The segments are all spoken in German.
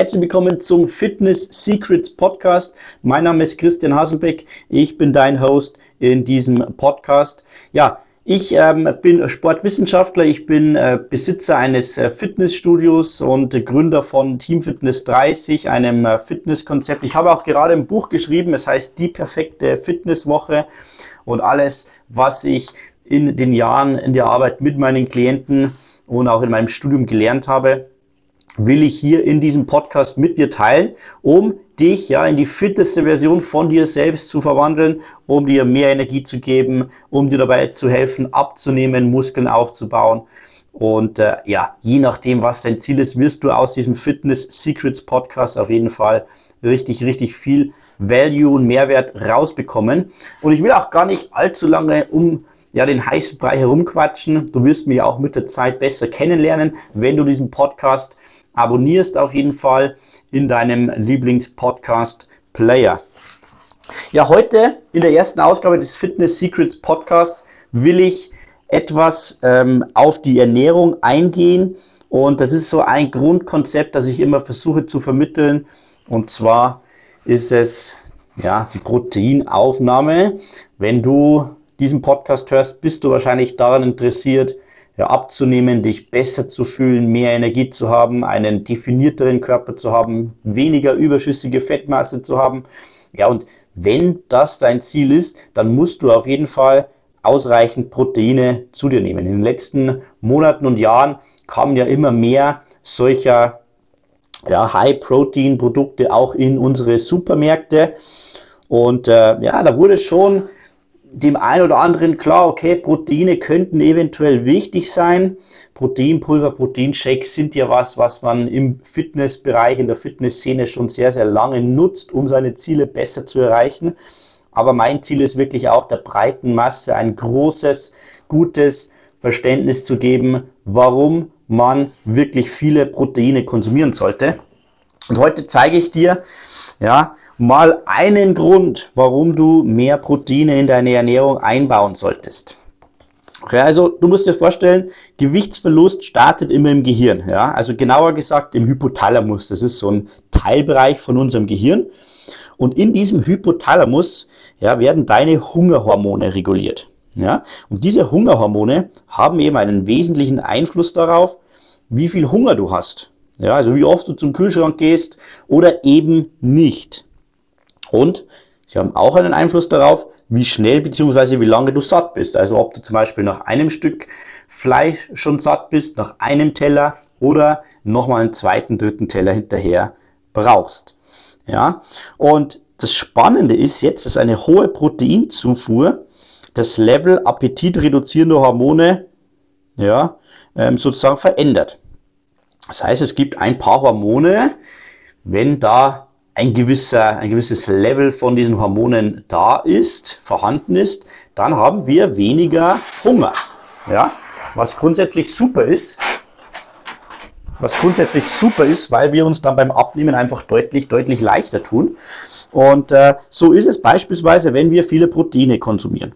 Herzlich willkommen zum Fitness Secrets Podcast. Mein Name ist Christian Haselbeck. Ich bin dein Host in diesem Podcast. Ja, ich ähm, bin Sportwissenschaftler, ich bin äh, Besitzer eines äh, Fitnessstudios und äh, Gründer von Team Fitness 30, einem äh, Fitnesskonzept. Ich habe auch gerade ein Buch geschrieben, es heißt Die perfekte Fitnesswoche und alles, was ich in den Jahren in der Arbeit mit meinen Klienten und auch in meinem Studium gelernt habe, will ich hier in diesem Podcast mit dir teilen, um dich ja in die fitteste Version von dir selbst zu verwandeln, um dir mehr Energie zu geben, um dir dabei zu helfen, abzunehmen, Muskeln aufzubauen. Und äh, ja, je nachdem, was dein Ziel ist, wirst du aus diesem Fitness Secrets Podcast auf jeden Fall richtig, richtig viel Value und Mehrwert rausbekommen. Und ich will auch gar nicht allzu lange um ja, den heißen Brei herumquatschen. Du wirst mich auch mit der Zeit besser kennenlernen, wenn du diesen Podcast abonnierst auf jeden Fall in deinem Lieblingspodcast-Player. Ja, heute in der ersten Ausgabe des Fitness Secrets Podcasts will ich etwas ähm, auf die Ernährung eingehen. Und das ist so ein Grundkonzept, das ich immer versuche zu vermitteln. Und zwar ist es ja die Proteinaufnahme. Wenn du diesen Podcast hörst, bist du wahrscheinlich daran interessiert, abzunehmen, dich besser zu fühlen, mehr Energie zu haben, einen definierteren Körper zu haben, weniger überschüssige Fettmasse zu haben. Ja, und wenn das dein Ziel ist, dann musst du auf jeden Fall ausreichend Proteine zu dir nehmen. In den letzten Monaten und Jahren kamen ja immer mehr solcher ja, High-Protein-Produkte auch in unsere Supermärkte. Und äh, ja, da wurde schon dem einen oder anderen klar, okay, Proteine könnten eventuell wichtig sein. Proteinpulver, Proteinshakes sind ja was, was man im Fitnessbereich, in der Fitnessszene schon sehr, sehr lange nutzt, um seine Ziele besser zu erreichen. Aber mein Ziel ist wirklich auch der breiten Masse ein großes, gutes Verständnis zu geben, warum man wirklich viele Proteine konsumieren sollte. Und heute zeige ich dir, ja, mal einen Grund, warum du mehr Proteine in deine Ernährung einbauen solltest. Okay, also du musst dir vorstellen, Gewichtsverlust startet immer im Gehirn. Ja? Also genauer gesagt im Hypothalamus. Das ist so ein Teilbereich von unserem Gehirn. Und in diesem Hypothalamus ja, werden deine Hungerhormone reguliert. Ja? Und diese Hungerhormone haben eben einen wesentlichen Einfluss darauf, wie viel Hunger du hast. Ja, also wie oft du zum Kühlschrank gehst oder eben nicht. Und sie haben auch einen Einfluss darauf, wie schnell bzw. wie lange du satt bist. Also ob du zum Beispiel nach einem Stück Fleisch schon satt bist, nach einem Teller oder nochmal einen zweiten, dritten Teller hinterher brauchst. Ja, und das Spannende ist jetzt, dass eine hohe Proteinzufuhr das Level appetitreduzierender Hormone ja, ähm, sozusagen verändert. Das heißt, es gibt ein paar Hormone, wenn da ein, gewisser, ein gewisses Level von diesen Hormonen da ist, vorhanden ist, dann haben wir weniger Hunger. Ja? Was grundsätzlich super ist, was grundsätzlich super ist, weil wir uns dann beim Abnehmen einfach deutlich, deutlich leichter tun. Und äh, so ist es beispielsweise, wenn wir viele Proteine konsumieren.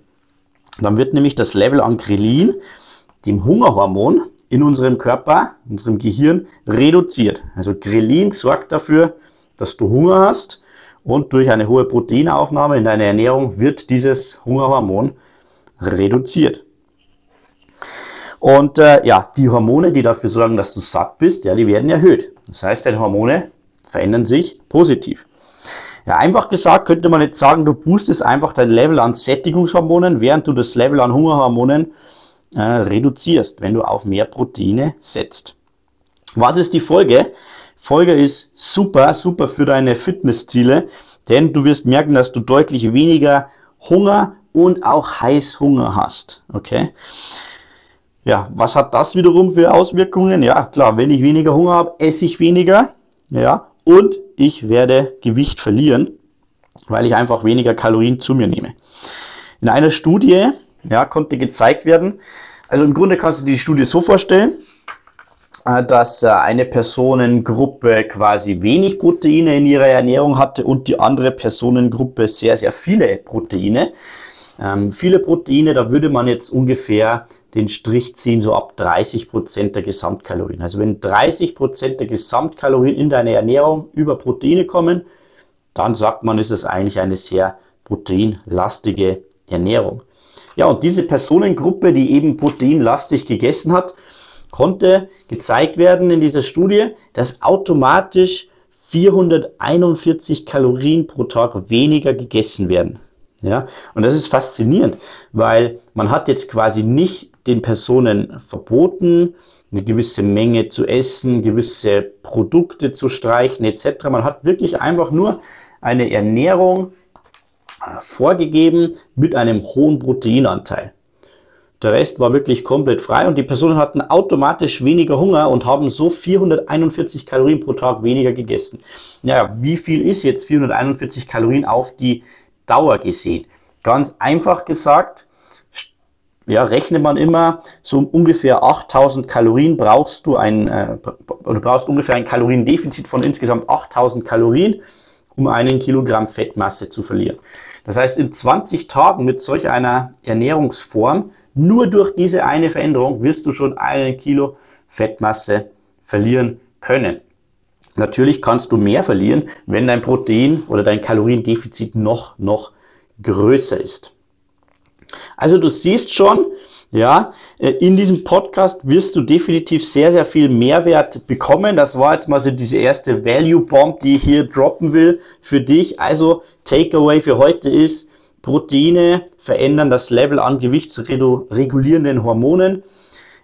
Dann wird nämlich das Level an Grelin, dem Hungerhormon, in unserem Körper, in unserem Gehirn reduziert. Also Grelin sorgt dafür, dass du Hunger hast und durch eine hohe Proteinaufnahme in deiner Ernährung wird dieses Hungerhormon reduziert. Und äh, ja, die Hormone, die dafür sorgen, dass du satt bist, ja, die werden erhöht. Das heißt, deine Hormone verändern sich positiv. Ja, einfach gesagt könnte man jetzt sagen, du boostest einfach dein Level an Sättigungshormonen, während du das Level an Hungerhormonen äh, reduzierst, wenn du auf mehr Proteine setzt. Was ist die Folge? Folge ist super, super für deine Fitnessziele, denn du wirst merken, dass du deutlich weniger Hunger und auch Heißhunger hast. Okay? Ja, was hat das wiederum für Auswirkungen? Ja, klar, wenn ich weniger Hunger habe, esse ich weniger. Ja, und ich werde Gewicht verlieren, weil ich einfach weniger Kalorien zu mir nehme. In einer Studie ja, konnte gezeigt werden. Also im Grunde kannst du dir die Studie so vorstellen, äh, dass äh, eine Personengruppe quasi wenig Proteine in ihrer Ernährung hatte und die andere Personengruppe sehr, sehr viele Proteine. Ähm, viele Proteine, da würde man jetzt ungefähr den Strich ziehen, so ab 30 Prozent der Gesamtkalorien. Also wenn 30 Prozent der Gesamtkalorien in deine Ernährung über Proteine kommen, dann sagt man, ist es eigentlich eine sehr proteinlastige Ernährung. Ja, und diese Personengruppe, die eben proteinlastig gegessen hat, konnte gezeigt werden in dieser Studie, dass automatisch 441 Kalorien pro Tag weniger gegessen werden. Ja, und das ist faszinierend, weil man hat jetzt quasi nicht den Personen verboten, eine gewisse Menge zu essen, gewisse Produkte zu streichen etc. Man hat wirklich einfach nur eine Ernährung äh, vorgegeben mit einem hohen Proteinanteil. Der Rest war wirklich komplett frei und die Personen hatten automatisch weniger Hunger und haben so 441 Kalorien pro Tag weniger gegessen. Naja, wie viel ist jetzt 441 Kalorien auf die Dauer gesehen? Ganz einfach gesagt, ja, rechnet man immer, so ungefähr 8000 Kalorien brauchst du ein, äh, oder brauchst ungefähr ein Kaloriendefizit von insgesamt 8000 Kalorien, um einen Kilogramm Fettmasse zu verlieren. Das heißt, in 20 Tagen mit solch einer Ernährungsform, nur durch diese eine Veränderung, wirst du schon einen Kilo Fettmasse verlieren können. Natürlich kannst du mehr verlieren, wenn dein Protein oder dein Kaloriendefizit noch, noch größer ist. Also du siehst schon, ja, äh, in diesem Podcast wirst du definitiv sehr, sehr viel Mehrwert bekommen. Das war jetzt mal so diese erste Value Bomb, die ich hier droppen will für dich. Also Takeaway für heute ist, Proteine verändern das Level an gewichtsregulierenden Hormonen,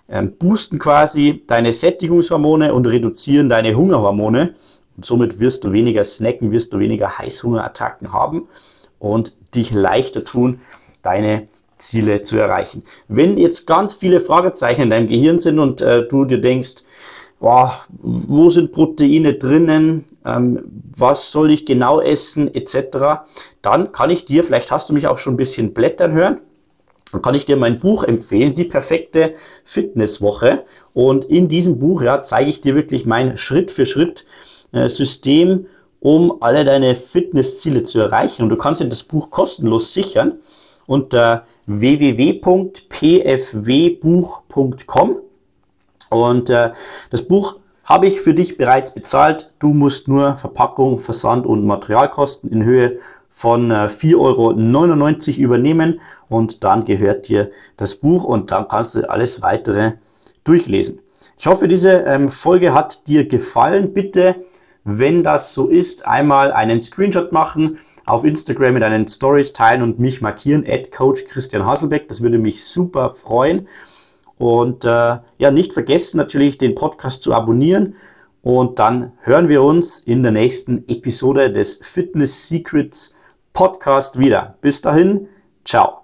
ähm, boosten quasi deine Sättigungshormone und reduzieren deine Hungerhormone. Und somit wirst du weniger snacken, wirst du weniger Heißhungerattacken haben und dich leichter tun, deine Ziele zu erreichen. Wenn jetzt ganz viele Fragezeichen in deinem Gehirn sind und äh, du dir denkst, boah, wo sind Proteine drinnen, ähm, was soll ich genau essen, etc., dann kann ich dir, vielleicht hast du mich auch schon ein bisschen blättern hören, dann kann ich dir mein Buch empfehlen, die perfekte Fitnesswoche. Und in diesem Buch ja, zeige ich dir wirklich mein Schritt für Schritt äh, System, um alle deine Fitnessziele zu erreichen. Und du kannst dir das Buch kostenlos sichern unter www.pfwbuch.com. Und äh, das Buch habe ich für dich bereits bezahlt. Du musst nur Verpackung, Versand und Materialkosten in Höhe von äh, 4,99 Euro übernehmen und dann gehört dir das Buch und dann kannst du alles weitere durchlesen. Ich hoffe, diese ähm, Folge hat dir gefallen. Bitte, wenn das so ist, einmal einen Screenshot machen auf Instagram mit deinen Stories teilen und mich markieren, at Coach Christian Hasselbeck. Das würde mich super freuen. Und äh, ja, nicht vergessen natürlich den Podcast zu abonnieren. Und dann hören wir uns in der nächsten Episode des Fitness Secrets Podcast wieder. Bis dahin, ciao.